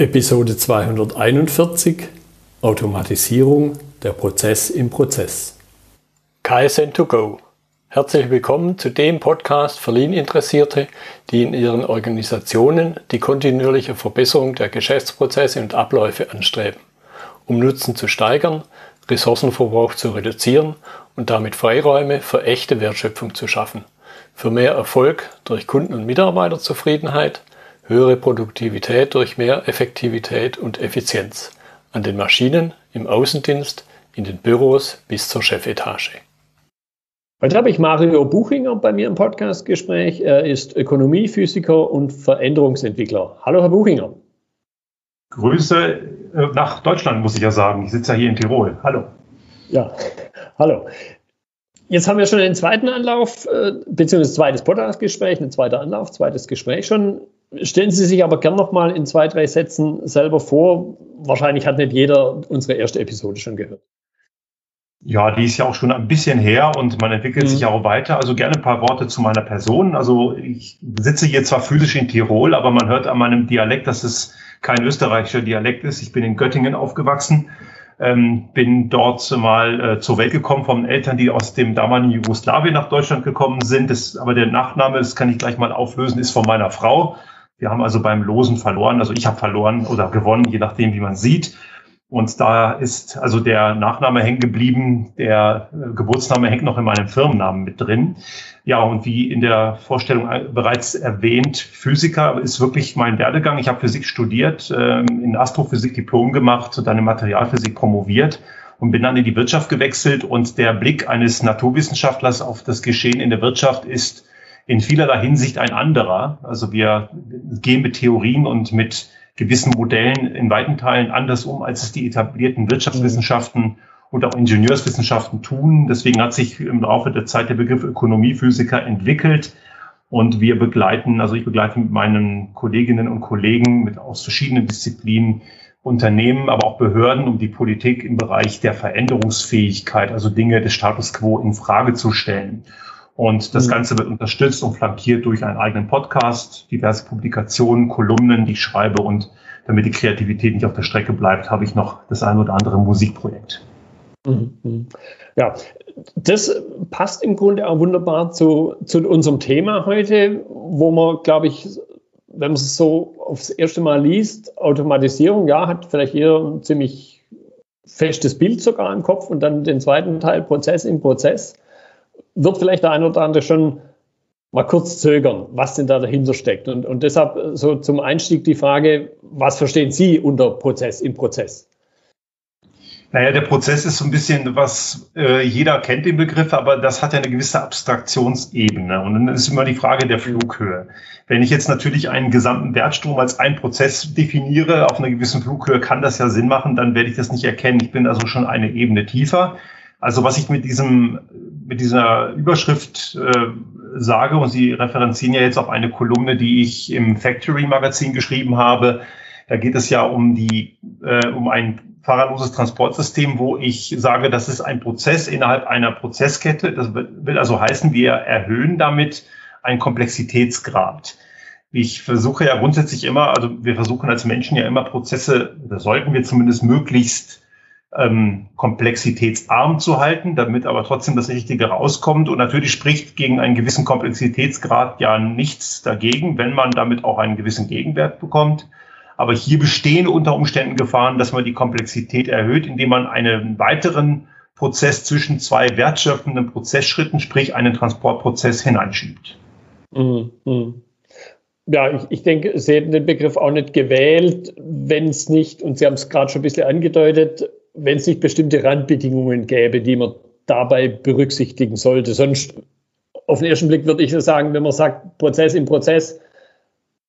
Episode 241 Automatisierung der Prozess im Prozess. KSN2Go. Herzlich willkommen zu dem Podcast für Lean-Interessierte, die in ihren Organisationen die kontinuierliche Verbesserung der Geschäftsprozesse und Abläufe anstreben, um Nutzen zu steigern, Ressourcenverbrauch zu reduzieren und damit Freiräume für echte Wertschöpfung zu schaffen, für mehr Erfolg durch Kunden- und Mitarbeiterzufriedenheit, höhere Produktivität durch mehr Effektivität und Effizienz an den Maschinen, im Außendienst, in den Büros bis zur Chefetage. Heute habe ich Mario Buchinger bei mir im Podcastgespräch. Er ist Ökonomiephysiker und Veränderungsentwickler. Hallo, Herr Buchinger. Grüße äh, nach Deutschland, muss ich ja sagen. Ich sitze ja hier in Tirol. Hallo. Ja, hallo. Jetzt haben wir schon den zweiten Anlauf, äh, beziehungsweise zweites Podcastgespräch, ein zweiter Anlauf, zweites Gespräch schon Stellen Sie sich aber gern noch mal in zwei, drei Sätzen selber vor. Wahrscheinlich hat nicht jeder unsere erste Episode schon gehört. Ja, die ist ja auch schon ein bisschen her und man entwickelt mhm. sich ja auch weiter. Also gerne ein paar Worte zu meiner Person. Also ich sitze hier zwar physisch in Tirol, aber man hört an meinem Dialekt, dass es kein österreichischer Dialekt ist. Ich bin in Göttingen aufgewachsen, ähm, bin dort mal äh, zur Welt gekommen von Eltern, die aus dem damaligen Jugoslawien nach Deutschland gekommen sind. Das, aber der Nachname, das kann ich gleich mal auflösen, ist von meiner Frau. Wir haben also beim Losen verloren, also ich habe verloren oder gewonnen, je nachdem, wie man sieht. Und da ist also der Nachname hängen geblieben, der äh, Geburtsname hängt noch in meinem Firmennamen mit drin. Ja, und wie in der Vorstellung bereits erwähnt, Physiker ist wirklich mein Werdegang. Ich habe Physik studiert, ähm, in Astrophysik Diplom gemacht, dann in Materialphysik promoviert und bin dann in die Wirtschaft gewechselt. Und der Blick eines Naturwissenschaftlers auf das Geschehen in der Wirtschaft ist in vielerlei Hinsicht ein anderer. Also wir gehen mit Theorien und mit gewissen Modellen in weiten Teilen anders um, als es die etablierten Wirtschaftswissenschaften und auch Ingenieurswissenschaften tun. Deswegen hat sich im Laufe der Zeit der Begriff Ökonomiephysiker entwickelt. Und wir begleiten, also ich begleite mit meinen Kolleginnen und Kollegen mit aus verschiedenen Disziplinen Unternehmen, aber auch Behörden, um die Politik im Bereich der Veränderungsfähigkeit, also Dinge des Status quo in Frage zu stellen. Und das mhm. Ganze wird unterstützt und flankiert durch einen eigenen Podcast, diverse Publikationen, Kolumnen, die ich schreibe und damit die Kreativität nicht auf der Strecke bleibt, habe ich noch das ein oder andere Musikprojekt. Mhm. Ja, das passt im Grunde auch wunderbar zu, zu unserem Thema heute, wo man, glaube ich, wenn man es so aufs erste Mal liest, Automatisierung, ja, hat vielleicht eher ein ziemlich festes Bild sogar im Kopf und dann den zweiten Teil Prozess im Prozess wird vielleicht der eine oder andere schon mal kurz zögern, was denn da dahinter steckt. Und, und deshalb so zum Einstieg die Frage, was verstehen Sie unter Prozess im Prozess? Naja, der Prozess ist so ein bisschen, was äh, jeder kennt den Begriff, aber das hat ja eine gewisse Abstraktionsebene. Und dann ist immer die Frage der Flughöhe. Wenn ich jetzt natürlich einen gesamten Wertstrom als einen Prozess definiere, auf einer gewissen Flughöhe kann das ja Sinn machen, dann werde ich das nicht erkennen. Ich bin also schon eine Ebene tiefer. Also was ich mit diesem, mit dieser Überschrift äh, sage, und Sie referenzieren ja jetzt auf eine Kolumne, die ich im Factory Magazin geschrieben habe. Da geht es ja um die, äh, um ein fahrerloses Transportsystem, wo ich sage, das ist ein Prozess innerhalb einer Prozesskette. Das will also heißen, wir erhöhen damit einen Komplexitätsgrad. Ich versuche ja grundsätzlich immer, also wir versuchen als Menschen ja immer Prozesse, da sollten wir zumindest möglichst ähm, komplexitätsarm zu halten, damit aber trotzdem das Richtige rauskommt. Und natürlich spricht gegen einen gewissen Komplexitätsgrad ja nichts dagegen, wenn man damit auch einen gewissen Gegenwert bekommt. Aber hier bestehen unter Umständen Gefahren, dass man die Komplexität erhöht, indem man einen weiteren Prozess zwischen zwei wertschöpfenden Prozessschritten, sprich einen Transportprozess hineinschiebt. Mhm. mhm. Ja, ich, ich denke, Sie hätten den Begriff auch nicht gewählt, wenn es nicht, und Sie haben es gerade schon ein bisschen angedeutet, wenn es nicht bestimmte Randbedingungen gäbe, die man dabei berücksichtigen sollte. Sonst, auf den ersten Blick würde ich sagen, wenn man sagt, Prozess im Prozess,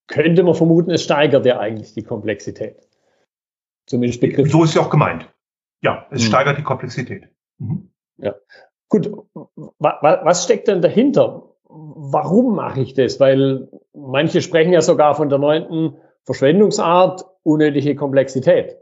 könnte man vermuten, es steigert ja eigentlich die Komplexität. Zumindest Begriff. So ist ja auch gemeint. Ja, es mhm. steigert die Komplexität. Mhm. Ja. Gut, was steckt denn dahinter? Warum mache ich das? Weil manche sprechen ja sogar von der neunten Verschwendungsart, unnötige Komplexität.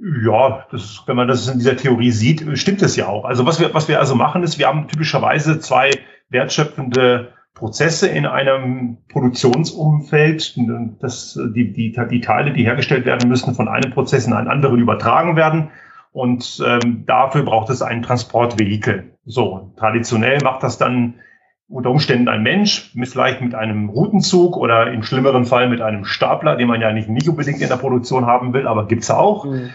Ja, das, wenn man das in dieser Theorie sieht, stimmt es ja auch. Also was wir, was wir also machen ist, wir haben typischerweise zwei wertschöpfende Prozesse in einem Produktionsumfeld, dass die, die, die Teile, die hergestellt werden müssen, von einem Prozess in einen anderen übertragen werden. Und ähm, dafür braucht es ein Transportvehikel. So, traditionell macht das dann unter Umständen ein Mensch, vielleicht mit einem Routenzug oder im schlimmeren Fall mit einem Stapler, den man ja nicht, nicht unbedingt in der Produktion haben will, aber gibt's auch. Mhm.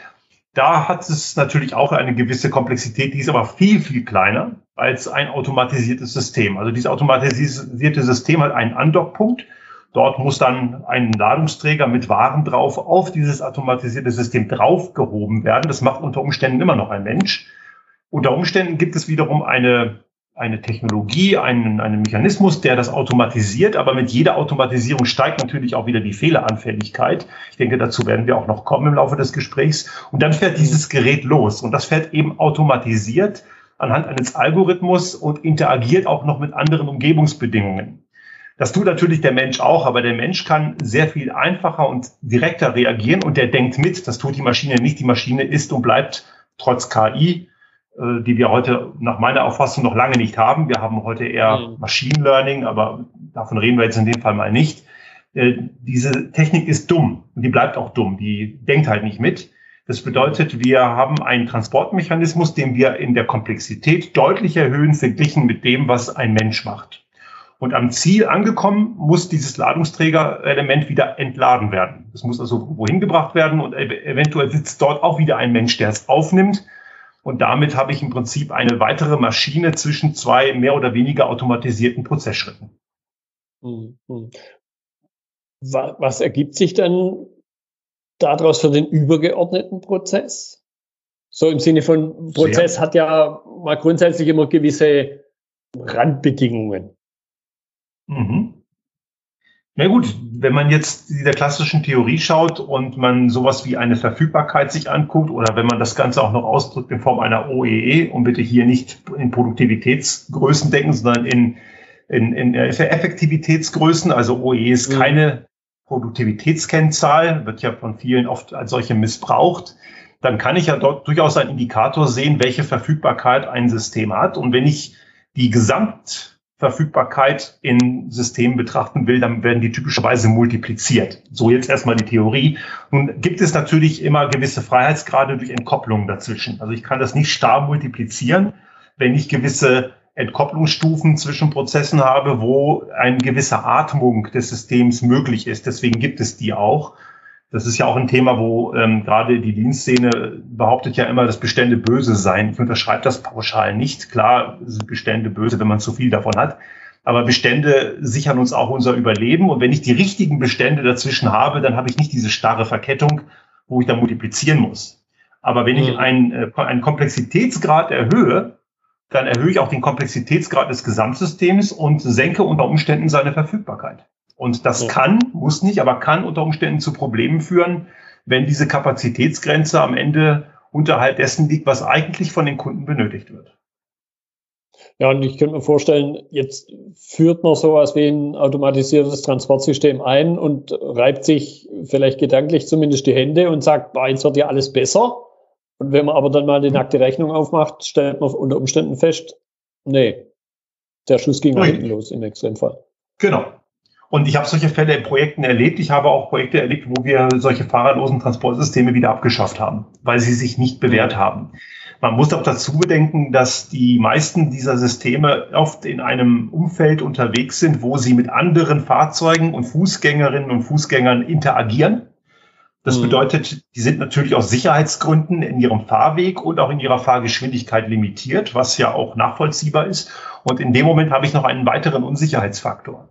Da hat es natürlich auch eine gewisse Komplexität, die ist aber viel, viel kleiner als ein automatisiertes System. Also dieses automatisierte System hat einen Andockpunkt. Dort muss dann ein Ladungsträger mit Waren drauf auf dieses automatisierte System draufgehoben werden. Das macht unter Umständen immer noch ein Mensch. Unter Umständen gibt es wiederum eine eine Technologie, einen, einen Mechanismus, der das automatisiert, aber mit jeder Automatisierung steigt natürlich auch wieder die Fehleranfälligkeit. Ich denke, dazu werden wir auch noch kommen im Laufe des Gesprächs. Und dann fährt dieses Gerät los und das fährt eben automatisiert anhand eines Algorithmus und interagiert auch noch mit anderen Umgebungsbedingungen. Das tut natürlich der Mensch auch, aber der Mensch kann sehr viel einfacher und direkter reagieren und der denkt mit. Das tut die Maschine nicht. Die Maschine ist und bleibt trotz KI äh, die wir heute nach meiner Auffassung noch lange nicht haben. Wir haben heute eher mhm. Machine Learning, aber davon reden wir jetzt in dem Fall mal nicht. Äh, diese Technik ist dumm und die bleibt auch dumm. Die denkt halt nicht mit. Das bedeutet, wir haben einen Transportmechanismus, den wir in der Komplexität deutlich erhöhen, verglichen mit dem, was ein Mensch macht. Und am Ziel angekommen muss dieses Ladungsträgerelement wieder entladen werden. Es muss also wohin gebracht werden und eventuell sitzt dort auch wieder ein Mensch, der es aufnimmt und damit habe ich im Prinzip eine weitere Maschine zwischen zwei mehr oder weniger automatisierten Prozessschritten. Mhm. Was ergibt sich dann daraus für den übergeordneten Prozess? So im Sinne von Prozess Sehr. hat ja mal grundsätzlich immer gewisse Randbedingungen. Mhm. Na gut, wenn man jetzt der klassischen Theorie schaut und man sowas wie eine Verfügbarkeit sich anguckt oder wenn man das Ganze auch noch ausdrückt in Form einer OEE e, und bitte hier nicht in Produktivitätsgrößen denken, sondern in, in, in Effektivitätsgrößen, also OEE ist mhm. keine Produktivitätskennzahl, wird ja von vielen oft als solche missbraucht, dann kann ich ja dort durchaus einen Indikator sehen, welche Verfügbarkeit ein System hat. Und wenn ich die Gesamt Verfügbarkeit in Systemen betrachten will, dann werden die typischerweise multipliziert. So jetzt erstmal die Theorie. Nun gibt es natürlich immer gewisse Freiheitsgrade durch Entkopplungen dazwischen. Also ich kann das nicht starr multiplizieren, wenn ich gewisse Entkopplungsstufen zwischen Prozessen habe, wo eine gewisse Atmung des Systems möglich ist. Deswegen gibt es die auch. Das ist ja auch ein Thema, wo ähm, gerade die Dienstszene behauptet ja immer, dass Bestände böse seien. Ich unterschreibe das pauschal nicht. Klar sind Bestände böse, wenn man zu viel davon hat. Aber Bestände sichern uns auch unser Überleben. Und wenn ich die richtigen Bestände dazwischen habe, dann habe ich nicht diese starre Verkettung, wo ich dann multiplizieren muss. Aber wenn ich mhm. einen, äh, einen Komplexitätsgrad erhöhe, dann erhöhe ich auch den Komplexitätsgrad des Gesamtsystems und senke unter Umständen seine Verfügbarkeit. Und das ja. kann, muss nicht, aber kann unter Umständen zu Problemen führen, wenn diese Kapazitätsgrenze am Ende unterhalb dessen liegt, was eigentlich von den Kunden benötigt wird. Ja, und ich könnte mir vorstellen, jetzt führt man sowas wie ein automatisiertes Transportsystem ein und reibt sich vielleicht gedanklich zumindest die Hände und sagt, boah, jetzt wird ja alles besser. Und wenn man aber dann mal die nackte Rechnung aufmacht, stellt man unter Umständen fest, nee, der Schuss ging nach hinten los im Extremfall. Genau. Und ich habe solche Fälle in Projekten erlebt. Ich habe auch Projekte erlebt, wo wir solche fahrerlosen Transportsysteme wieder abgeschafft haben, weil sie sich nicht bewährt haben. Man muss auch dazu bedenken, dass die meisten dieser Systeme oft in einem Umfeld unterwegs sind, wo sie mit anderen Fahrzeugen und Fußgängerinnen und Fußgängern interagieren. Das mhm. bedeutet, die sind natürlich aus Sicherheitsgründen in ihrem Fahrweg und auch in ihrer Fahrgeschwindigkeit limitiert, was ja auch nachvollziehbar ist. Und in dem Moment habe ich noch einen weiteren Unsicherheitspaktor.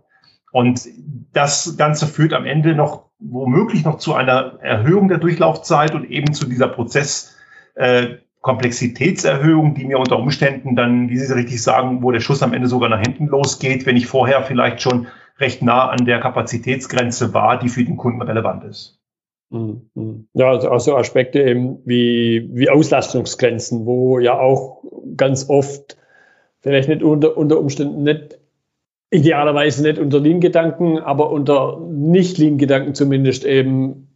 Und das Ganze führt am Ende noch womöglich noch zu einer Erhöhung der Durchlaufzeit und eben zu dieser Prozesskomplexitätserhöhung, äh, die mir unter Umständen dann, wie Sie richtig sagen, wo der Schuss am Ende sogar nach hinten losgeht, wenn ich vorher vielleicht schon recht nah an der Kapazitätsgrenze war, die für den Kunden relevant ist. Mhm. Ja, also, also Aspekte eben wie, wie Auslastungsgrenzen, wo ja auch ganz oft vielleicht nicht unter, unter Umständen nicht idealerweise nicht unter Lean-Gedanken, aber unter Nicht-Lean-Gedanken zumindest eben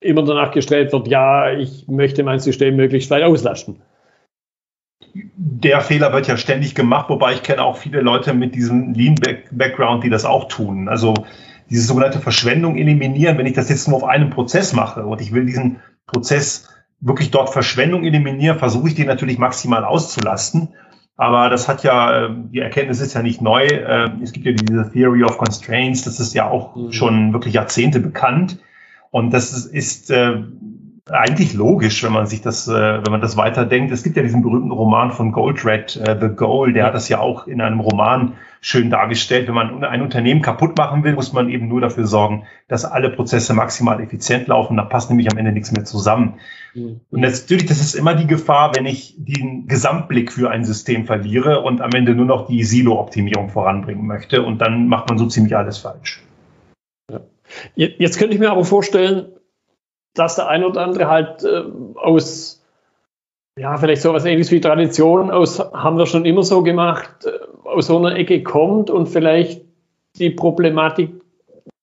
immer danach gestrebt wird, ja, ich möchte mein System möglichst weit auslasten. der Fehler wird ja ständig gemacht, wobei ich kenne auch viele Leute mit diesem Lean-Background, die das auch tun. Also diese sogenannte Verschwendung eliminieren, wenn ich das jetzt nur auf einem Prozess mache und ich will diesen Prozess wirklich dort Verschwendung eliminieren, versuche ich den natürlich maximal auszulasten. Aber das hat ja, die Erkenntnis ist ja nicht neu. Ähm, es gibt ja diese Theory of Constraints, das ist ja auch mhm. schon wirklich Jahrzehnte bekannt. Und das ist, äh, eigentlich logisch, wenn man sich das, äh, wenn man das weiterdenkt. Es gibt ja diesen berühmten Roman von Goldred, äh, The Goal, der hat das ja auch in einem Roman schön dargestellt. Wenn man ein Unternehmen kaputt machen will, muss man eben nur dafür sorgen, dass alle Prozesse maximal effizient laufen. Da passt nämlich am Ende nichts mehr zusammen. Mhm. Und natürlich, das ist immer die Gefahr, wenn ich den Gesamtblick für ein System verliere und am Ende nur noch die Silo-Optimierung voranbringen möchte. Und dann macht man so ziemlich alles falsch. Ja. Jetzt könnte ich mir aber vorstellen, dass der ein oder andere halt äh, aus, ja, vielleicht sowas ähnliches wie Tradition, aus, haben wir schon immer so gemacht, äh, aus so einer Ecke kommt und vielleicht die Problematik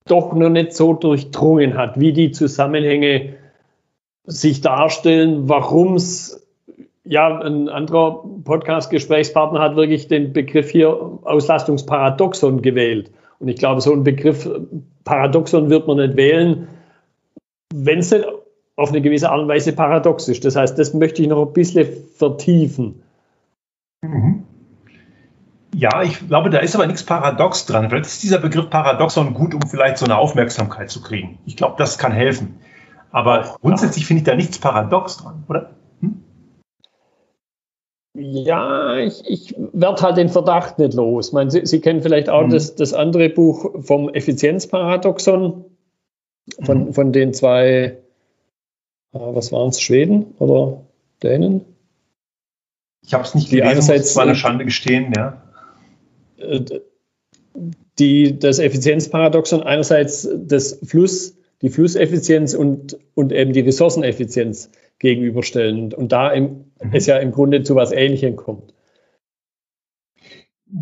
doch noch nicht so durchdrungen hat, wie die Zusammenhänge sich darstellen, warum es, ja, ein anderer Podcast-Gesprächspartner hat wirklich den Begriff hier Auslastungsparadoxon gewählt. Und ich glaube, so einen Begriff Paradoxon wird man nicht wählen, wenn es auf eine gewisse Art und Weise paradox ist. Das heißt, das möchte ich noch ein bisschen vertiefen. Mhm. Ja, ich glaube, da ist aber nichts paradox dran. Vielleicht ist dieser Begriff Paradoxon gut, um vielleicht so eine Aufmerksamkeit zu kriegen. Ich glaube, das kann helfen. Aber grundsätzlich finde ich da nichts paradox dran, oder? Hm? Ja, ich, ich werde halt den Verdacht nicht los. Ich meine, Sie, Sie kennen vielleicht auch mhm. das, das andere Buch vom Effizienzparadoxon von, mhm. von den zwei, äh, was waren es, Schweden oder Dänen? Ich habe es nicht gelesen, einerseits, muss eine Schande gestehen, ja. Äh, die, das Effizienzparadoxon einerseits das Fluss, die Flusseffizienz und, und eben die Ressourceneffizienz gegenüberstellen und da im, mhm. es ja im Grunde zu was Ähnlichem kommt.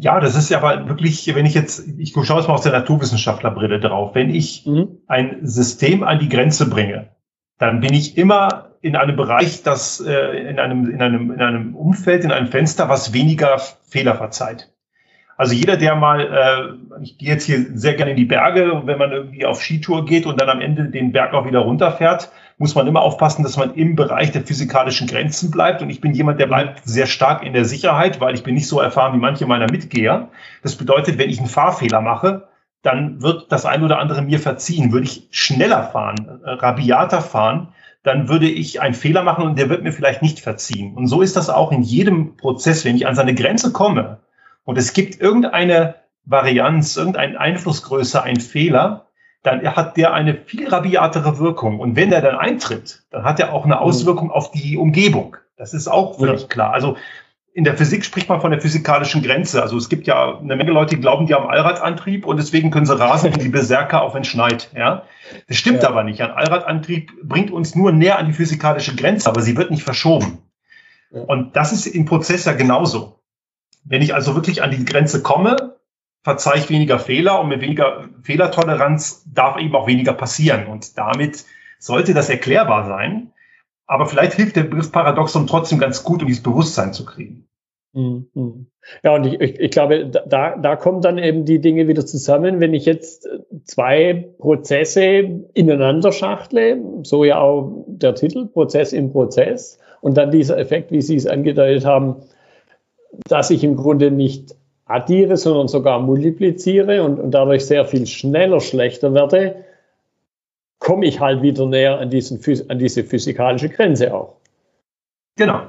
Ja, das ist ja aber wirklich, wenn ich jetzt, ich schaue es mal aus der Naturwissenschaftlerbrille drauf, wenn ich mhm. ein System an die Grenze bringe, dann bin ich immer in einem Bereich, das äh, in einem in einem in einem Umfeld, in einem Fenster, was weniger Fehler verzeiht. Also jeder, der mal, äh, ich gehe jetzt hier sehr gerne in die Berge, wenn man irgendwie auf Skitour geht und dann am Ende den Berg auch wieder runterfährt, muss man immer aufpassen, dass man im Bereich der physikalischen Grenzen bleibt. Und ich bin jemand, der bleibt sehr stark in der Sicherheit, weil ich bin nicht so erfahren wie manche meiner Mitgeher. Das bedeutet, wenn ich einen Fahrfehler mache, dann wird das ein oder andere mir verziehen. Würde ich schneller fahren, äh, rabiater fahren, dann würde ich einen Fehler machen und der wird mir vielleicht nicht verziehen. Und so ist das auch in jedem Prozess, wenn ich an seine Grenze komme und es gibt irgendeine Varianz, irgendeine Einflussgröße, ein Fehler, dann hat der eine viel rabiatere Wirkung. Und wenn der dann eintritt, dann hat er auch eine mhm. Auswirkung auf die Umgebung. Das ist auch völlig ja. klar. Also in der Physik spricht man von der physikalischen Grenze. Also es gibt ja eine Menge Leute, die glauben, die haben Allradantrieb und deswegen können sie rasen wie die Berserker, auch wenn es schneit. Ja? Das stimmt ja. aber nicht. Ein Allradantrieb bringt uns nur näher an die physikalische Grenze, aber sie wird nicht verschoben. Ja. Und das ist im Prozess ja genauso. Wenn ich also wirklich an die Grenze komme, verzeihe ich weniger Fehler und mit weniger Fehlertoleranz darf eben auch weniger passieren. Und damit sollte das erklärbar sein. Aber vielleicht hilft der Begriff Paradoxon trotzdem ganz gut, um dieses Bewusstsein zu kriegen. Mhm. Ja, und ich, ich, ich glaube, da, da kommen dann eben die Dinge wieder zusammen. Wenn ich jetzt zwei Prozesse ineinander schachtle, so ja auch der Titel, Prozess im Prozess, und dann dieser Effekt, wie Sie es angedeutet haben, dass ich im Grunde nicht addiere, sondern sogar multipliziere und, und dadurch sehr viel schneller schlechter werde, komme ich halt wieder näher an, diesen, an diese physikalische Grenze auch. Genau.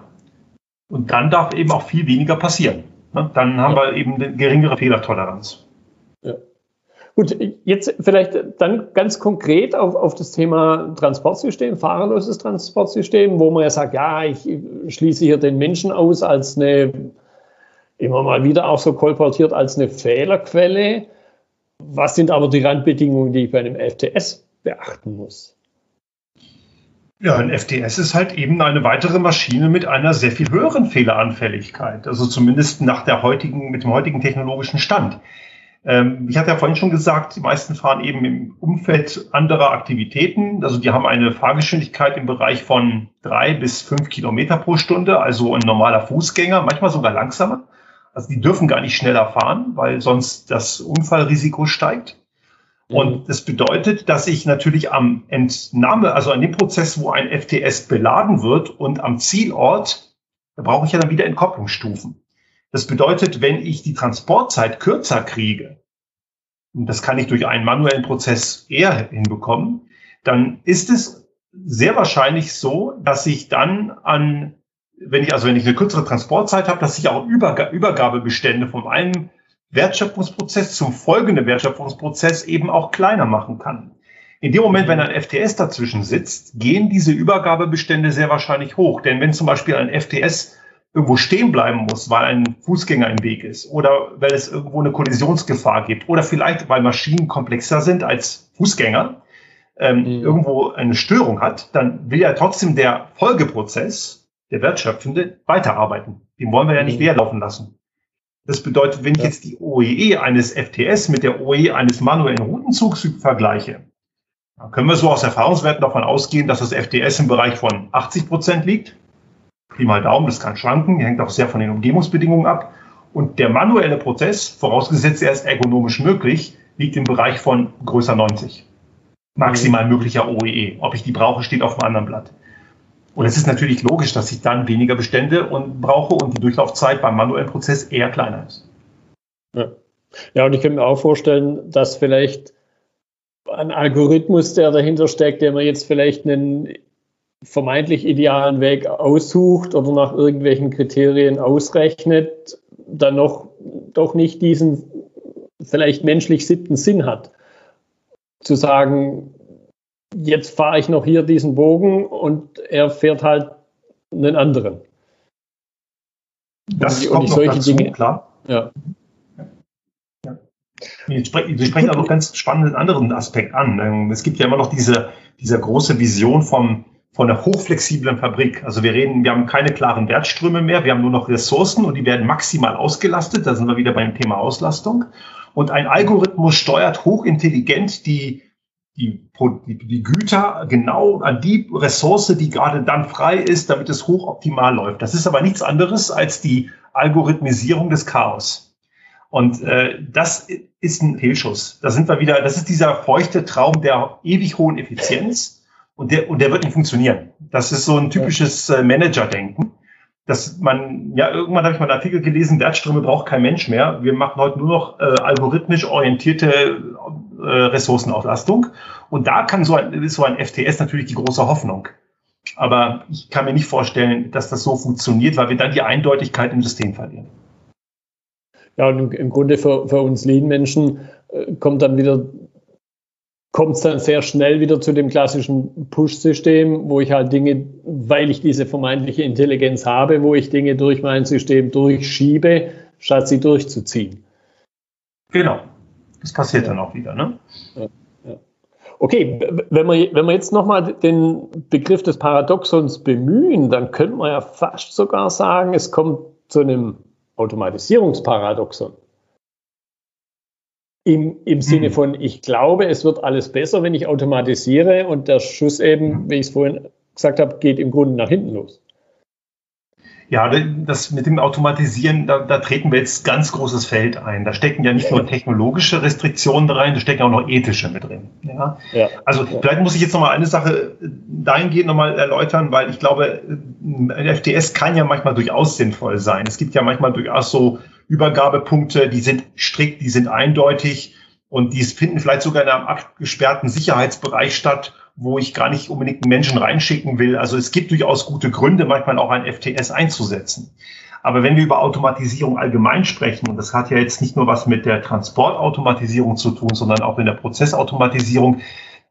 Und dann darf eben auch viel weniger passieren. Ne? Dann haben ja. wir eben eine geringere Fehlertoleranz. Ja. Gut, jetzt vielleicht dann ganz konkret auf, auf das Thema Transportsystem, fahrerloses Transportsystem, wo man ja sagt, ja, ich schließe hier den Menschen aus als eine immer mal wieder auch so kolportiert als eine Fehlerquelle. Was sind aber die Randbedingungen, die ich bei einem FTS beachten muss? Ja, ein FTS ist halt eben eine weitere Maschine mit einer sehr viel höheren Fehleranfälligkeit. Also zumindest nach der heutigen, mit dem heutigen technologischen Stand. Ähm, ich hatte ja vorhin schon gesagt, die meisten fahren eben im Umfeld anderer Aktivitäten. Also die haben eine Fahrgeschwindigkeit im Bereich von drei bis fünf Kilometer pro Stunde, also ein normaler Fußgänger, manchmal sogar langsamer. Also die dürfen gar nicht schneller fahren, weil sonst das Unfallrisiko steigt. Und mhm. das bedeutet, dass ich natürlich am Entnahme, also an dem Prozess, wo ein FTS beladen wird und am Zielort, da brauche ich ja dann wieder Entkopplungsstufen. Das bedeutet, wenn ich die Transportzeit kürzer kriege, und das kann ich durch einen manuellen Prozess eher hinbekommen, dann ist es sehr wahrscheinlich so, dass ich dann an, wenn ich also wenn ich eine kürzere Transportzeit habe, dass ich auch Übergabebestände vom einen Wertschöpfungsprozess zum folgenden Wertschöpfungsprozess eben auch kleiner machen kann. In dem Moment, wenn ein FTS dazwischen sitzt, gehen diese Übergabebestände sehr wahrscheinlich hoch. Denn wenn zum Beispiel ein FTS irgendwo stehen bleiben muss, weil ein Fußgänger im Weg ist oder weil es irgendwo eine Kollisionsgefahr gibt oder vielleicht weil Maschinen komplexer sind als Fußgänger, ähm, mhm. irgendwo eine Störung hat, dann will ja trotzdem der Folgeprozess, der Wertschöpfende, weiterarbeiten. Den wollen wir ja nicht mhm. leerlaufen lassen. Das bedeutet, wenn ich jetzt die OEE eines FTS mit der OEE eines manuellen Routenzugs vergleiche, dann können wir so aus Erfahrungswerten davon ausgehen, dass das FTS im Bereich von 80 Prozent liegt Pi mal Daumen, das kann schwanken, hängt auch sehr von den Umgebungsbedingungen ab. Und der manuelle Prozess, vorausgesetzt er ist ergonomisch möglich, liegt im Bereich von größer 90. Maximal mhm. möglicher OEE. Ob ich die brauche, steht auf einem anderen Blatt. Und es ist natürlich logisch, dass ich dann weniger Bestände und brauche und die Durchlaufzeit beim manuellen Prozess eher kleiner ist. Ja. ja, und ich kann mir auch vorstellen, dass vielleicht ein Algorithmus, der dahinter steckt, der mir jetzt vielleicht einen vermeintlich idealen Weg aussucht oder nach irgendwelchen Kriterien ausrechnet, dann noch doch nicht diesen vielleicht menschlich siebten Sinn hat. Zu sagen, jetzt fahre ich noch hier diesen Bogen und er fährt halt einen anderen. Das und, kommt und solche dazu, Dinge. klar. Ja. ja. Sie sprechen auch noch ganz spannenden anderen Aspekt an. Ähm, es gibt ja immer noch diese, diese große Vision vom, von einer hochflexiblen Fabrik. Also wir reden, wir haben keine klaren Wertströme mehr, wir haben nur noch Ressourcen und die werden maximal ausgelastet. Da sind wir wieder beim Thema Auslastung. Und ein Algorithmus steuert hochintelligent die, die, die, Güter genau an die Ressource, die gerade dann frei ist, damit es hochoptimal läuft. Das ist aber nichts anderes als die Algorithmisierung des Chaos. Und äh, das ist ein Fehlschuss. Da sind wir wieder, das ist dieser feuchte Traum der ewig hohen Effizienz und der, und der wird nicht funktionieren. Das ist so ein typisches äh, Manager-Denken, dass man, ja, irgendwann habe ich mal einen Artikel gelesen, Wertströme braucht kein Mensch mehr. Wir machen heute nur noch äh, algorithmisch orientierte äh, Ressourcenauslastung. Und da kann so ein, ist so ein FTS natürlich die große Hoffnung. Aber ich kann mir nicht vorstellen, dass das so funktioniert, weil wir dann die Eindeutigkeit im System verlieren. Ja, und im Grunde für, für uns Lean-Menschen äh, kommt dann wieder kommt es dann sehr schnell wieder zu dem klassischen Push-System, wo ich halt Dinge, weil ich diese vermeintliche Intelligenz habe, wo ich Dinge durch mein System durchschiebe, statt sie durchzuziehen. Genau. Das passiert ja. dann auch wieder, ne? Ja. Okay, wenn wir, wenn wir jetzt nochmal den Begriff des Paradoxons bemühen, dann könnte man ja fast sogar sagen, es kommt zu einem Automatisierungsparadoxon. Im, Im Sinne hm. von, ich glaube, es wird alles besser, wenn ich automatisiere und der Schuss eben, wie ich es vorhin gesagt habe, geht im Grunde nach hinten los. Ja, das mit dem Automatisieren, da, da treten wir jetzt ganz großes Feld ein. Da stecken ja nicht nur technologische Restriktionen rein, da stecken auch noch ethische mit drin. Ja? ja also ja. vielleicht muss ich jetzt noch mal eine Sache dahingehend noch mal erläutern, weil ich glaube, ein FTS kann ja manchmal durchaus sinnvoll sein. Es gibt ja manchmal durchaus so Übergabepunkte, die sind strikt, die sind eindeutig und die finden vielleicht sogar in einem abgesperrten Sicherheitsbereich statt, wo ich gar nicht unbedingt Menschen reinschicken will. Also es gibt durchaus gute Gründe, manchmal auch ein FTS einzusetzen. Aber wenn wir über Automatisierung allgemein sprechen, und das hat ja jetzt nicht nur was mit der Transportautomatisierung zu tun, sondern auch in der Prozessautomatisierung,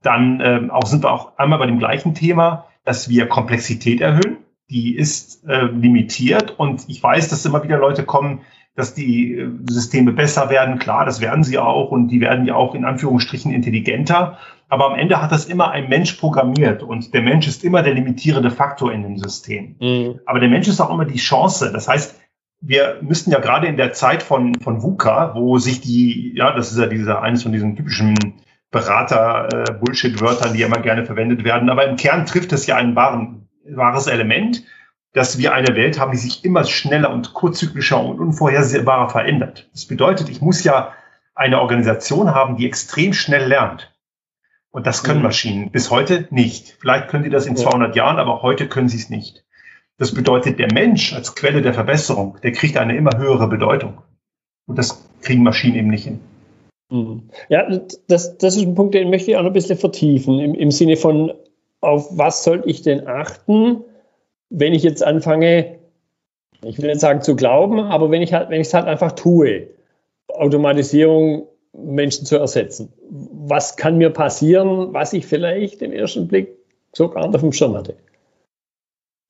dann ähm, auch sind wir auch einmal bei dem gleichen Thema, dass wir Komplexität erhöhen. Die ist äh, limitiert und ich weiß, dass immer wieder Leute kommen, dass die äh, Systeme besser werden. Klar, das werden sie auch und die werden ja auch in Anführungsstrichen intelligenter. Aber am Ende hat das immer ein Mensch programmiert und der Mensch ist immer der limitierende Faktor in dem System. Mhm. Aber der Mensch ist auch immer die Chance. Das heißt, wir müssten ja gerade in der Zeit von, von VUCA, wo sich die, ja, das ist ja dieser, eines von diesen typischen Berater-Bullshit-Wörtern, äh, die immer gerne verwendet werden, aber im Kern trifft es ja ein wahren, wahres Element, dass wir eine Welt haben, die sich immer schneller und kurzzyklischer und unvorhersehbarer verändert. Das bedeutet, ich muss ja eine Organisation haben, die extrem schnell lernt. Und das können mhm. Maschinen bis heute nicht. Vielleicht können sie das in 200 Jahren, aber heute können sie es nicht. Das bedeutet, der Mensch als Quelle der Verbesserung, der kriegt eine immer höhere Bedeutung. Und das kriegen Maschinen eben nicht hin. Mhm. Ja, das, das ist ein Punkt, den möchte ich auch noch ein bisschen vertiefen, im, im Sinne von, auf was soll ich denn achten, wenn ich jetzt anfange, ich will nicht sagen zu glauben, aber wenn ich halt, wenn ich es halt einfach tue, Automatisierung Menschen zu ersetzen. Was kann mir passieren, was ich vielleicht im ersten Blick so gar nicht auf dem Schirm hatte?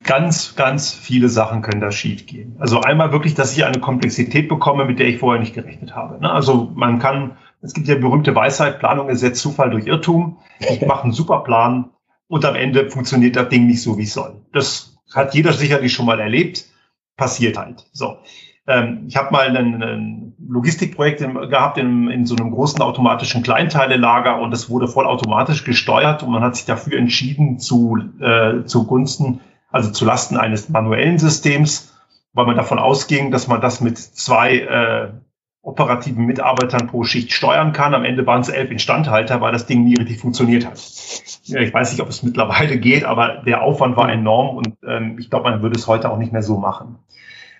Ganz, ganz viele Sachen können da schief gehen. Also einmal wirklich, dass ich eine Komplexität bekomme, mit der ich vorher nicht gerechnet habe. Ne? Also man kann, es gibt ja berühmte Weisheit, Planung ersetzt Zufall durch Irrtum. Ich mache einen super Plan und am Ende funktioniert das Ding nicht so, wie es soll. Das hat jeder sicherlich schon mal erlebt, passiert halt. So. Ähm, ich habe mal ein, Logistikprojekt gehabt in, in so einem großen automatischen Kleinteilelager und es wurde vollautomatisch gesteuert und man hat sich dafür entschieden zu äh, zugunsten, also zu Lasten eines manuellen Systems, weil man davon ausging, dass man das mit zwei äh, operativen Mitarbeitern pro Schicht steuern kann. Am Ende waren es elf Instandhalter, weil das Ding nie richtig funktioniert hat. Ich weiß nicht, ob es mittlerweile geht, aber der Aufwand war enorm und ähm, ich glaube, man würde es heute auch nicht mehr so machen.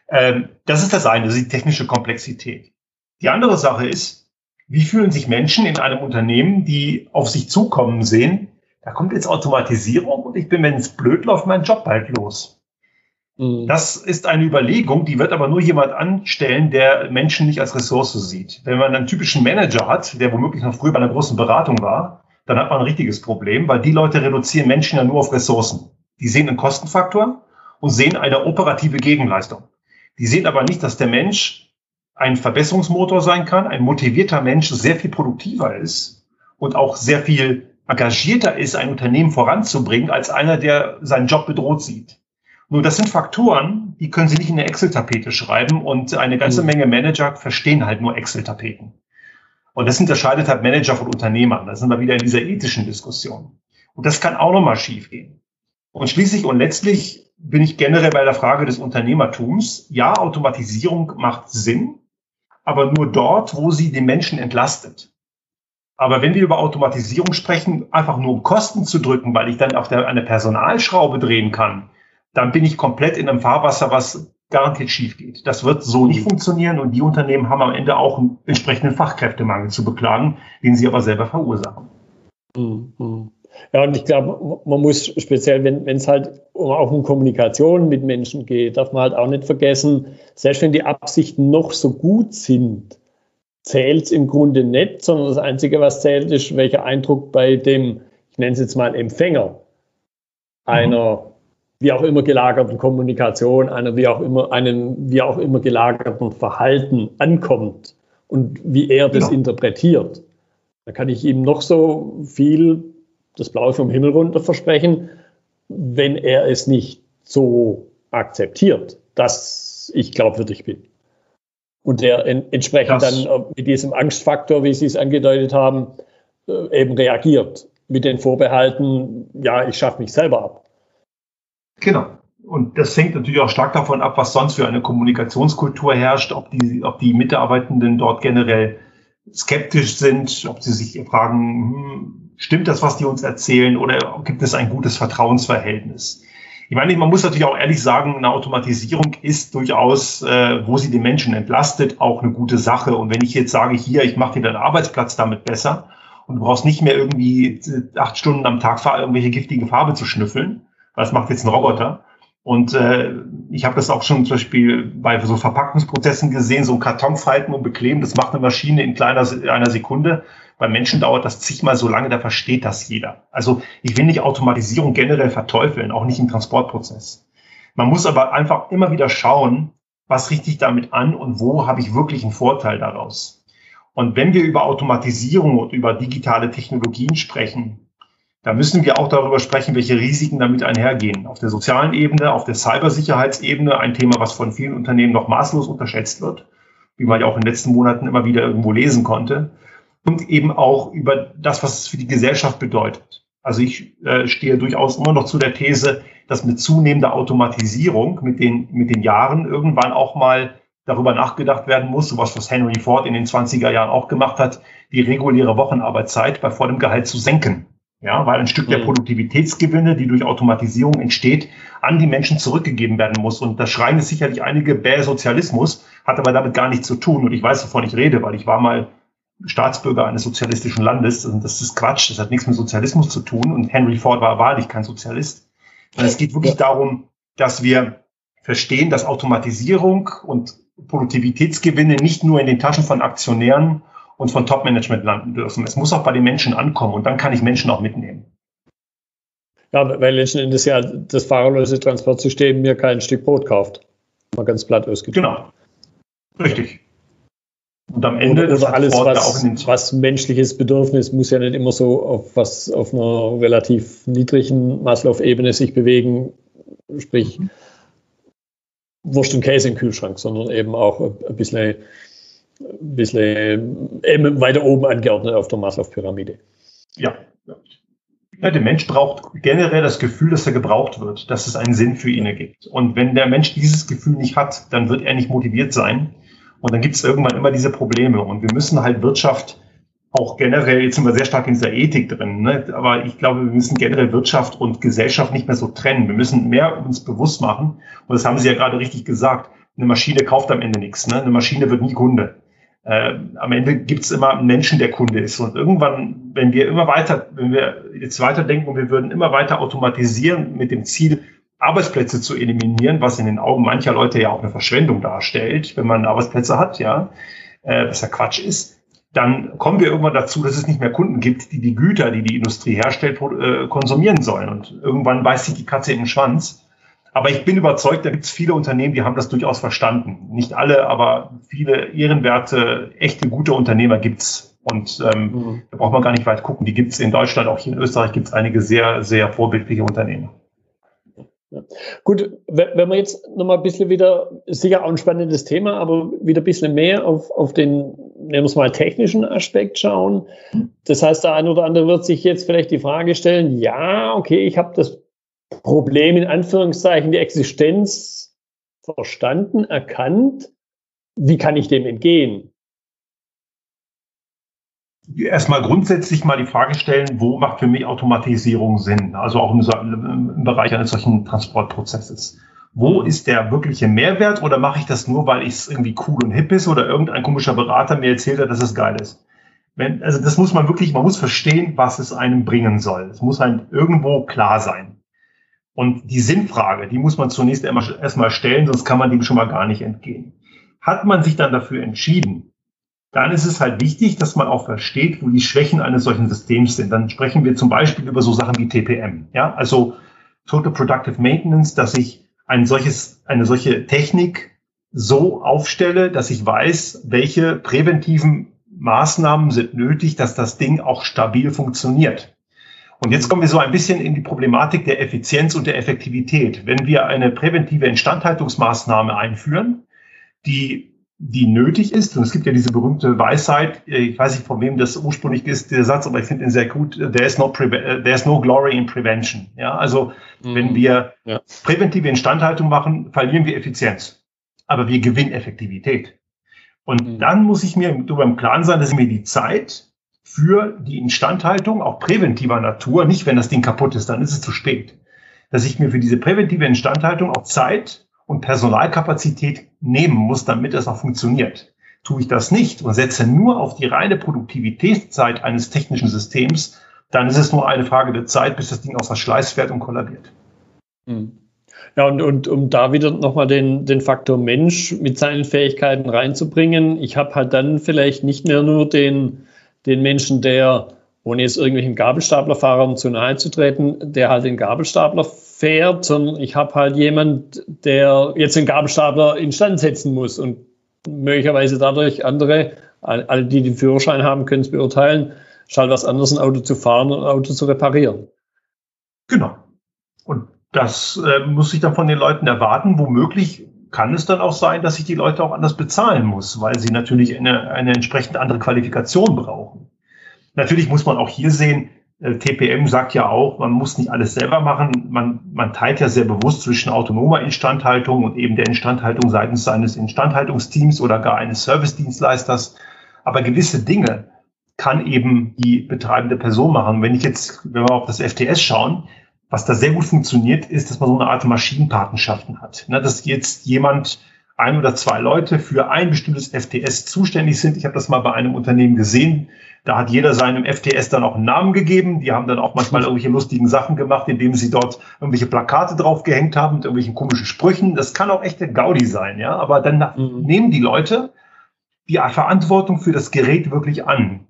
Ähm, das ist das eine, das ist die technische Komplexität. Die andere Sache ist, wie fühlen sich Menschen in einem Unternehmen, die auf sich zukommen sehen, da kommt jetzt Automatisierung und ich bin, wenn es blöd läuft, mein Job bald los. Mhm. Das ist eine Überlegung, die wird aber nur jemand anstellen, der Menschen nicht als Ressource sieht. Wenn man einen typischen Manager hat, der womöglich noch früher bei einer großen Beratung war, dann hat man ein richtiges Problem, weil die Leute reduzieren Menschen ja nur auf Ressourcen. Die sehen einen Kostenfaktor und sehen eine operative Gegenleistung. Die sehen aber nicht, dass der Mensch ein Verbesserungsmotor sein kann, ein motivierter Mensch sehr viel produktiver ist und auch sehr viel engagierter ist, ein Unternehmen voranzubringen, als einer, der seinen Job bedroht sieht. Nur das sind Faktoren, die können Sie nicht in eine Excel-Tapete schreiben und eine ganze mhm. Menge Manager verstehen halt nur Excel-Tapeten. Und das unterscheidet halt Manager von Unternehmern. Da sind wir wieder in dieser ethischen Diskussion. Und das kann auch nochmal schiefgehen. Und schließlich und letztlich bin ich generell bei der Frage des Unternehmertums. Ja, Automatisierung macht Sinn, aber nur dort, wo sie den Menschen entlastet. Aber wenn wir über Automatisierung sprechen, einfach nur um Kosten zu drücken, weil ich dann auf der, eine Personalschraube drehen kann, dann bin ich komplett in einem Fahrwasser, was garantiert schief geht. Das wird so nicht funktionieren und die Unternehmen haben am Ende auch einen entsprechenden Fachkräftemangel zu beklagen, den sie aber selber verursachen. Mhm. Ja, und ich glaube, man muss speziell, wenn es halt auch um Kommunikation mit Menschen geht, darf man halt auch nicht vergessen, selbst wenn die Absichten noch so gut sind, zählt es im Grunde nicht, sondern das Einzige, was zählt, ist, welcher Eindruck bei dem, ich nenne es jetzt mal Empfänger, einer mhm wie auch immer gelagerten Kommunikation, einer wie auch immer, einem wie auch immer gelagerten Verhalten ankommt und wie er das genau. interpretiert. Da kann ich ihm noch so viel das Blaue vom Himmel runter versprechen, wenn er es nicht so akzeptiert, dass ich glaubwürdig bin. Und der en entsprechend das. dann mit diesem Angstfaktor, wie Sie es angedeutet haben, äh, eben reagiert. Mit den Vorbehalten, ja, ich schaffe mich selber ab. Genau. Und das hängt natürlich auch stark davon ab, was sonst für eine Kommunikationskultur herrscht, ob die, ob die Mitarbeitenden dort generell skeptisch sind, ob sie sich fragen, hm, stimmt das, was die uns erzählen, oder gibt es ein gutes Vertrauensverhältnis? Ich meine, man muss natürlich auch ehrlich sagen, eine Automatisierung ist durchaus, äh, wo sie den Menschen entlastet, auch eine gute Sache. Und wenn ich jetzt sage, hier, ich mache dir deinen Arbeitsplatz damit besser und du brauchst nicht mehr irgendwie acht Stunden am Tag irgendwelche giftige Farbe zu schnüffeln, was macht jetzt ein Roboter? Und äh, ich habe das auch schon zum Beispiel bei so Verpackungsprozessen gesehen, so ein Karton falten und bekleben, das macht eine Maschine in kleiner einer Sekunde. Beim Menschen dauert das zigmal so lange, da versteht das jeder. Also ich will nicht Automatisierung generell verteufeln, auch nicht im Transportprozess. Man muss aber einfach immer wieder schauen, was richte ich damit an und wo habe ich wirklich einen Vorteil daraus. Und wenn wir über Automatisierung und über digitale Technologien sprechen, da müssen wir auch darüber sprechen, welche Risiken damit einhergehen. Auf der sozialen Ebene, auf der Cybersicherheitsebene, ein Thema, was von vielen Unternehmen noch maßlos unterschätzt wird, wie man ja auch in den letzten Monaten immer wieder irgendwo lesen konnte. Und eben auch über das, was es für die Gesellschaft bedeutet. Also ich äh, stehe durchaus immer noch zu der These, dass mit zunehmender Automatisierung mit den, mit den Jahren irgendwann auch mal darüber nachgedacht werden muss, sowas, was Henry Ford in den 20er Jahren auch gemacht hat, die reguläre Wochenarbeitszeit bei vollem Gehalt zu senken. Ja, weil ein Stück der mhm. Produktivitätsgewinne, die durch Automatisierung entsteht, an die Menschen zurückgegeben werden muss. Und da schreien es sicherlich einige bäh Sozialismus, hat aber damit gar nichts zu tun. Und ich weiß, wovon ich rede, weil ich war mal Staatsbürger eines sozialistischen Landes. Und das ist Quatsch. Das hat nichts mit Sozialismus zu tun. Und Henry Ford war wahrlich kein Sozialist. Und es geht wirklich darum, dass wir verstehen, dass Automatisierung und Produktivitätsgewinne nicht nur in den Taschen von Aktionären und von Top-Management landen dürfen. Es muss auch bei den Menschen ankommen und dann kann ich Menschen auch mitnehmen. Ja, weil letzten Endes ja das fahrerlose Transportsystem mir kein Stück Brot kauft. Mal ganz platt ausgedrückt. Genau. Richtig. Und am Ende oder, oder alles, was, was menschliches Bedürfnis muss ja nicht immer so auf was auf einer relativ niedrigen Masslauf-Ebene sich bewegen, sprich mhm. Wurst und Käse im Kühlschrank, sondern eben auch ein bisschen ein bisschen eben weiter oben angeordnet auf der Maslow-Pyramide. Ja. ja. Der Mensch braucht generell das Gefühl, dass er gebraucht wird, dass es einen Sinn für ihn ergibt. Und wenn der Mensch dieses Gefühl nicht hat, dann wird er nicht motiviert sein. Und dann gibt es irgendwann immer diese Probleme. Und wir müssen halt Wirtschaft auch generell, jetzt sind wir sehr stark in dieser Ethik drin, ne? aber ich glaube, wir müssen generell Wirtschaft und Gesellschaft nicht mehr so trennen. Wir müssen mehr uns bewusst machen. Und das haben Sie ja gerade richtig gesagt. Eine Maschine kauft am Ende nichts. Ne? Eine Maschine wird nie Kunde äh, am Ende gibt es immer einen Menschen, der Kunde ist. Und irgendwann, wenn wir immer weiter, wenn wir jetzt weiterdenken und wir würden immer weiter automatisieren mit dem Ziel, Arbeitsplätze zu eliminieren, was in den Augen mancher Leute ja auch eine Verschwendung darstellt, wenn man Arbeitsplätze hat, ja, äh, was ja Quatsch ist, dann kommen wir irgendwann dazu, dass es nicht mehr Kunden gibt, die die Güter, die die Industrie herstellt, äh, konsumieren sollen. Und irgendwann beißt sich die Katze in den Schwanz. Aber ich bin überzeugt, da gibt es viele Unternehmen, die haben das durchaus verstanden. Nicht alle, aber viele ehrenwerte, echte, gute Unternehmer gibt's. Und ähm, mhm. da braucht man gar nicht weit gucken. Die gibt's in Deutschland, auch hier in Österreich gibt es einige sehr, sehr vorbildliche Unternehmen. Ja. Gut, wenn wir jetzt nochmal ein bisschen wieder, sicher auch ein spannendes Thema, aber wieder ein bisschen mehr auf, auf den, nehmen wir es mal, technischen Aspekt schauen. Das heißt, der eine oder andere wird sich jetzt vielleicht die Frage stellen, ja, okay, ich habe das Problem in Anführungszeichen die Existenz verstanden, erkannt. Wie kann ich dem entgehen? Erstmal grundsätzlich mal die Frage stellen, wo macht für mich Automatisierung Sinn? Also auch im, im Bereich eines solchen Transportprozesses. Wo ist der wirkliche Mehrwert oder mache ich das nur, weil es irgendwie cool und hip ist oder irgendein komischer Berater mir erzählt hat, dass es geil ist? Wenn, also das muss man wirklich, man muss verstehen, was es einem bringen soll. Es muss einem irgendwo klar sein. Und die Sinnfrage, die muss man zunächst erstmal stellen, sonst kann man dem schon mal gar nicht entgehen. Hat man sich dann dafür entschieden, dann ist es halt wichtig, dass man auch versteht, wo die Schwächen eines solchen Systems sind. Dann sprechen wir zum Beispiel über so Sachen wie TPM, ja, also Total Productive Maintenance, dass ich ein solches, eine solche Technik so aufstelle, dass ich weiß, welche präventiven Maßnahmen sind nötig, dass das Ding auch stabil funktioniert. Und jetzt kommen wir so ein bisschen in die Problematik der Effizienz und der Effektivität. Wenn wir eine präventive Instandhaltungsmaßnahme einführen, die, die nötig ist, und es gibt ja diese berühmte Weisheit, äh, ich weiß nicht, von wem das ursprünglich ist, der Satz, aber ich finde ihn sehr gut, there is no, there is no glory in prevention. Ja, also, mhm. wenn wir ja. präventive Instandhaltung machen, verlieren wir Effizienz. Aber wir gewinnen Effektivität. Und mhm. dann muss ich mir darüber im Klaren sein, dass ich mir die Zeit für die Instandhaltung, auch präventiver Natur, nicht wenn das Ding kaputt ist, dann ist es zu spät. Dass ich mir für diese präventive Instandhaltung auch Zeit und Personalkapazität nehmen muss, damit es auch funktioniert. Tue ich das nicht und setze nur auf die reine Produktivitätszeit eines technischen Systems, dann ist es nur eine Frage der Zeit, bis das Ding aus Verschleiß fährt und kollabiert. Hm. Ja, und, und um da wieder nochmal den, den Faktor Mensch mit seinen Fähigkeiten reinzubringen, ich habe halt dann vielleicht nicht mehr nur den, den Menschen, der, ohne jetzt irgendwelchen Gabelstaplerfahrern zu nahe zu treten, der halt den Gabelstapler fährt, sondern ich habe halt jemand, der jetzt den Gabelstapler instand setzen muss und möglicherweise dadurch andere, alle, die den Führerschein haben, können es beurteilen, ist halt was anderes, ein Auto zu fahren und ein Auto zu reparieren. Genau. Und das äh, muss ich dann von den Leuten erwarten. Womöglich kann es dann auch sein, dass ich die Leute auch anders bezahlen muss, weil sie natürlich eine, eine entsprechend andere Qualifikation brauchen. Natürlich muss man auch hier sehen, äh, TPM sagt ja auch, man muss nicht alles selber machen. Man, man teilt ja sehr bewusst zwischen autonomer Instandhaltung und eben der Instandhaltung seitens seines Instandhaltungsteams oder gar eines Servicedienstleisters. Aber gewisse Dinge kann eben die betreibende Person machen. Wenn ich jetzt, wenn wir auf das FTS schauen, was da sehr gut funktioniert, ist, dass man so eine Art Maschinenpatenschaften hat. Ne, dass jetzt jemand, ein oder zwei Leute für ein bestimmtes FTS zuständig sind. Ich habe das mal bei einem Unternehmen gesehen. Da hat jeder seinem FTS dann auch einen Namen gegeben. Die haben dann auch manchmal irgendwelche lustigen Sachen gemacht, indem sie dort irgendwelche Plakate draufgehängt haben mit irgendwelchen komischen Sprüchen. Das kann auch echte Gaudi sein, ja. Aber dann mhm. nehmen die Leute die Verantwortung für das Gerät wirklich an.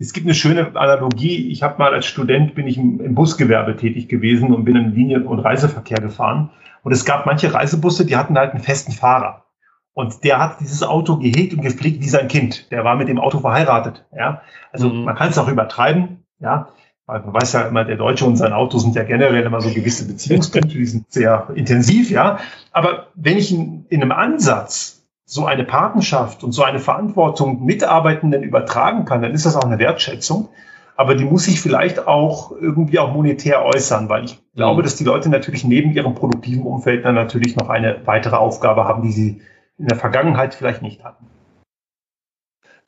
Es gibt eine schöne Analogie. Ich habe mal als Student bin ich im, im Busgewerbe tätig gewesen und bin im Linien- und Reiseverkehr gefahren. Und es gab manche Reisebusse, die hatten halt einen festen Fahrer. Und der hat dieses Auto gehegt und gepflegt wie sein Kind. Der war mit dem Auto verheiratet. Ja, also mhm. man kann es auch übertreiben. Ja, weil man weiß ja immer, der Deutsche und sein Auto sind ja generell immer so gewisse Beziehungspunkte, die sind sehr intensiv. Ja, aber wenn ich in, in einem Ansatz so eine Patenschaft und so eine Verantwortung Mitarbeitenden übertragen kann, dann ist das auch eine Wertschätzung. Aber die muss sich vielleicht auch irgendwie auch monetär äußern, weil ich glaube, mhm. dass die Leute natürlich neben ihrem produktiven Umfeld dann natürlich noch eine weitere Aufgabe haben, die sie in der Vergangenheit vielleicht nicht hatten.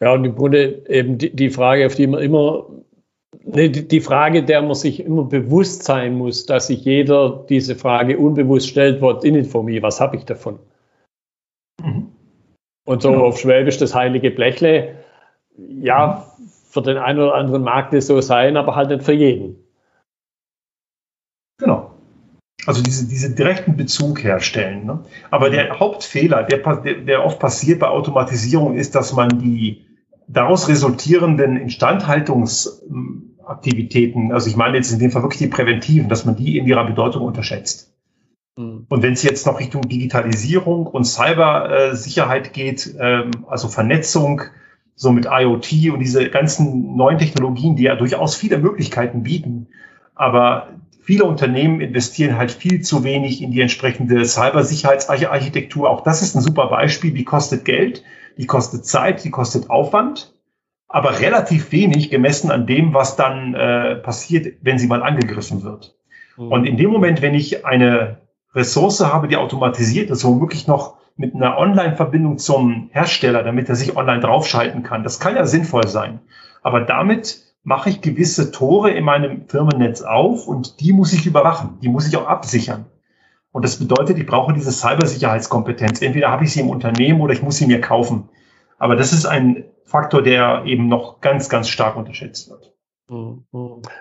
Ja, und im Grunde eben die, die Frage, auf die man immer, ne, die Frage, der man sich immer bewusst sein muss, dass sich jeder diese Frage unbewusst stellt, what in it for me, was habe ich davon? Mhm. Und so genau. auf Schwäbisch das heilige Blechle, ja, für den einen oder anderen mag das so sein, aber halt nicht für jeden. Genau. Also diese, diese direkten Bezug herstellen. Ne? Aber der Hauptfehler, der, der oft passiert bei Automatisierung, ist, dass man die daraus resultierenden Instandhaltungsaktivitäten, also ich meine jetzt in dem Fall wirklich die präventiven, dass man die in ihrer Bedeutung unterschätzt. Und wenn es jetzt noch Richtung Digitalisierung und Cybersicherheit geht, ähm, also Vernetzung, so mit IoT und diese ganzen neuen Technologien, die ja durchaus viele Möglichkeiten bieten. Aber viele Unternehmen investieren halt viel zu wenig in die entsprechende Cybersicherheitsarchitektur. Auch das ist ein super Beispiel. Die kostet Geld, die kostet Zeit, die kostet Aufwand, aber relativ wenig gemessen an dem, was dann äh, passiert, wenn sie mal angegriffen wird. Mhm. Und in dem Moment, wenn ich eine Ressource habe, die automatisiert ist, womöglich noch mit einer Online-Verbindung zum Hersteller, damit er sich online draufschalten kann. Das kann ja sinnvoll sein. Aber damit mache ich gewisse Tore in meinem Firmennetz auf und die muss ich überwachen. Die muss ich auch absichern. Und das bedeutet, ich brauche diese Cybersicherheitskompetenz. Entweder habe ich sie im Unternehmen oder ich muss sie mir kaufen. Aber das ist ein Faktor, der eben noch ganz, ganz stark unterschätzt wird. Mhm.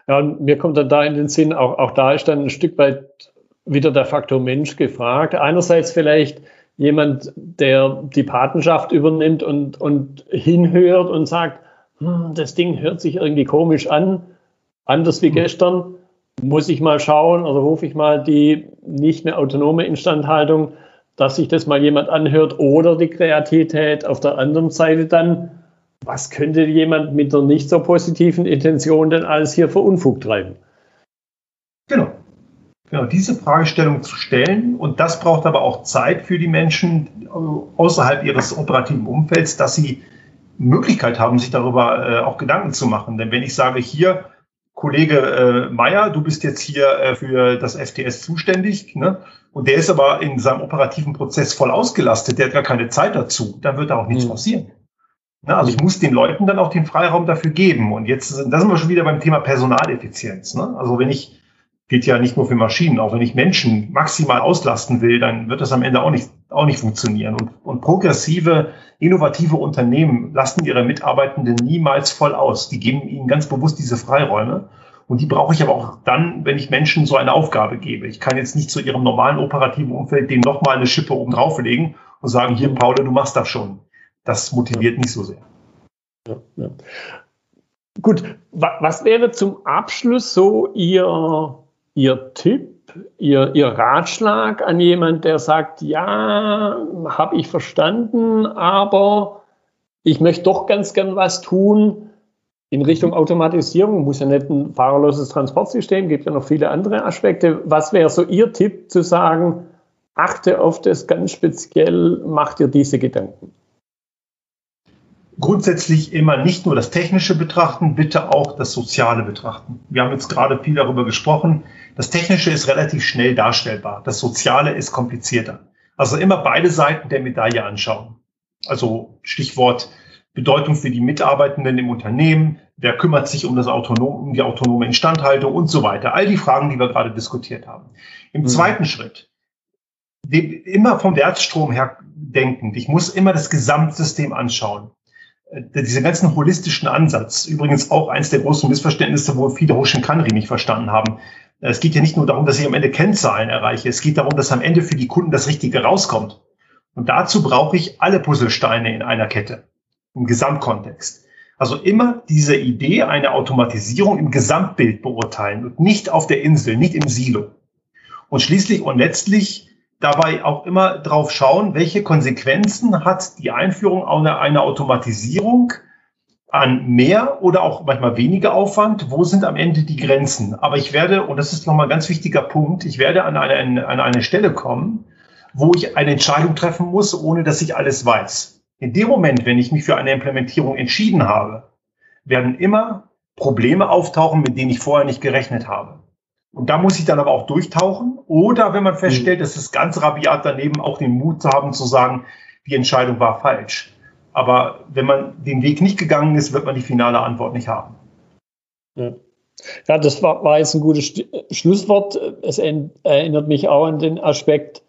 Ja, und mir kommt dann da in den Sinn, auch, auch da ist dann ein Stück weit wieder der Faktor Mensch gefragt. Einerseits vielleicht jemand, der die Patenschaft übernimmt und, und hinhört und sagt, hm, das Ding hört sich irgendwie komisch an, anders wie hm. gestern, muss ich mal schauen oder rufe ich mal die nicht mehr autonome Instandhaltung, dass sich das mal jemand anhört oder die Kreativität auf der anderen Seite dann, was könnte jemand mit der nicht so positiven Intention denn alles hier für Unfug treiben? Genau. Diese Fragestellung zu stellen. Und das braucht aber auch Zeit für die Menschen äh, außerhalb ihres operativen Umfelds, dass sie Möglichkeit haben, sich darüber äh, auch Gedanken zu machen. Denn wenn ich sage, hier, Kollege äh, Meier, du bist jetzt hier äh, für das FTS zuständig, ne? und der ist aber in seinem operativen Prozess voll ausgelastet, der hat gar keine Zeit dazu, dann wird da auch nichts mhm. passieren. Ne? Also ich muss den Leuten dann auch den Freiraum dafür geben. Und jetzt, da sind wir schon wieder beim Thema Personaleffizienz. Ne? Also wenn ich gilt ja nicht nur für Maschinen. Auch wenn ich Menschen maximal auslasten will, dann wird das am Ende auch nicht, auch nicht funktionieren. Und, und progressive, innovative Unternehmen lasten ihre Mitarbeitenden niemals voll aus. Die geben ihnen ganz bewusst diese Freiräume. Und die brauche ich aber auch dann, wenn ich Menschen so eine Aufgabe gebe. Ich kann jetzt nicht zu ihrem normalen operativen Umfeld denen nochmal eine Schippe oben drauflegen und sagen, hier, Paul, du machst das schon. Das motiviert nicht so sehr. Ja, ja. Gut, was wäre zum Abschluss so Ihr Ihr Tipp, Ihr, Ihr Ratschlag an jemand, der sagt, ja, habe ich verstanden, aber ich möchte doch ganz gern was tun. in Richtung Automatisierung muss ja nicht ein fahrerloses Transportsystem, gibt ja noch viele andere Aspekte. Was wäre so Ihr Tipp zu sagen, achte auf das ganz speziell, macht dir diese Gedanken? Grundsätzlich immer nicht nur das Technische betrachten, bitte auch das Soziale betrachten. Wir haben jetzt gerade viel darüber gesprochen. Das Technische ist relativ schnell darstellbar. Das Soziale ist komplizierter. Also immer beide Seiten der Medaille anschauen. Also Stichwort Bedeutung für die Mitarbeitenden im Unternehmen, wer kümmert sich um das autonom, um die autonome Instandhaltung und so weiter. All die Fragen, die wir gerade diskutiert haben. Im mhm. zweiten Schritt, immer vom Wertstrom her denkend. Ich muss immer das Gesamtsystem anschauen. Äh, Dieser ganzen holistischen Ansatz, übrigens auch eins der großen Missverständnisse, wo viele Hoshinkanri nicht verstanden haben. Es geht ja nicht nur darum, dass ich am Ende Kennzahlen erreiche. Es geht darum, dass am Ende für die Kunden das Richtige rauskommt. Und dazu brauche ich alle Puzzlesteine in einer Kette im Gesamtkontext. Also immer diese Idee, eine Automatisierung im Gesamtbild beurteilen und nicht auf der Insel, nicht im Silo. Und schließlich und letztlich dabei auch immer drauf schauen, welche Konsequenzen hat die Einführung einer, einer Automatisierung an mehr oder auch manchmal weniger Aufwand? Wo sind am Ende die Grenzen? Aber ich werde, und das ist nochmal ein ganz wichtiger Punkt, ich werde an eine, an eine Stelle kommen, wo ich eine Entscheidung treffen muss, ohne dass ich alles weiß. In dem Moment, wenn ich mich für eine Implementierung entschieden habe, werden immer Probleme auftauchen, mit denen ich vorher nicht gerechnet habe. Und da muss ich dann aber auch durchtauchen. Oder wenn man feststellt, mhm. es ist ganz rabiat daneben, auch den Mut zu haben, zu sagen, die Entscheidung war falsch. Aber wenn man den Weg nicht gegangen ist, wird man die finale Antwort nicht haben. Ja. Ja, das war, war jetzt ein gutes Schlusswort. Es erinnert mich auch an den Aspekt,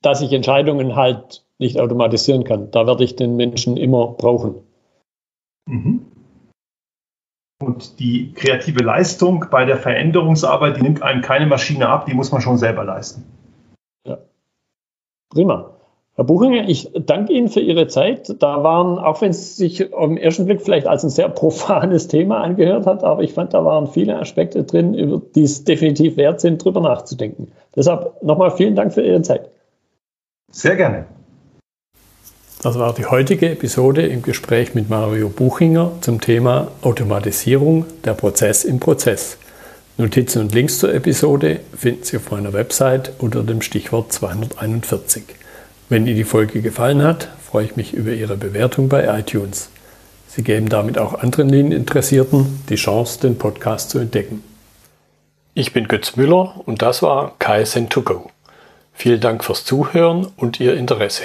dass ich Entscheidungen halt nicht automatisieren kann. Da werde ich den Menschen immer brauchen. Mhm. Und die kreative Leistung bei der Veränderungsarbeit, die nimmt einem keine Maschine ab, die muss man schon selber leisten. Ja. Prima. Herr Buchinger, ich danke Ihnen für Ihre Zeit. Da waren, auch wenn es sich am ersten Blick vielleicht als ein sehr profanes Thema angehört hat, aber ich fand, da waren viele Aspekte drin, über die es definitiv wert sind, drüber nachzudenken. Deshalb nochmal vielen Dank für Ihre Zeit. Sehr gerne. Das war die heutige Episode im Gespräch mit Mario Buchinger zum Thema Automatisierung der Prozess im Prozess. Notizen und Links zur Episode finden Sie auf meiner Website unter dem Stichwort 241. Wenn Ihnen die Folge gefallen hat, freue ich mich über Ihre Bewertung bei iTunes. Sie geben damit auch anderen Linieninteressierten die Chance, den Podcast zu entdecken. Ich bin Götz Müller und das war KSN2Go. Vielen Dank fürs Zuhören und Ihr Interesse.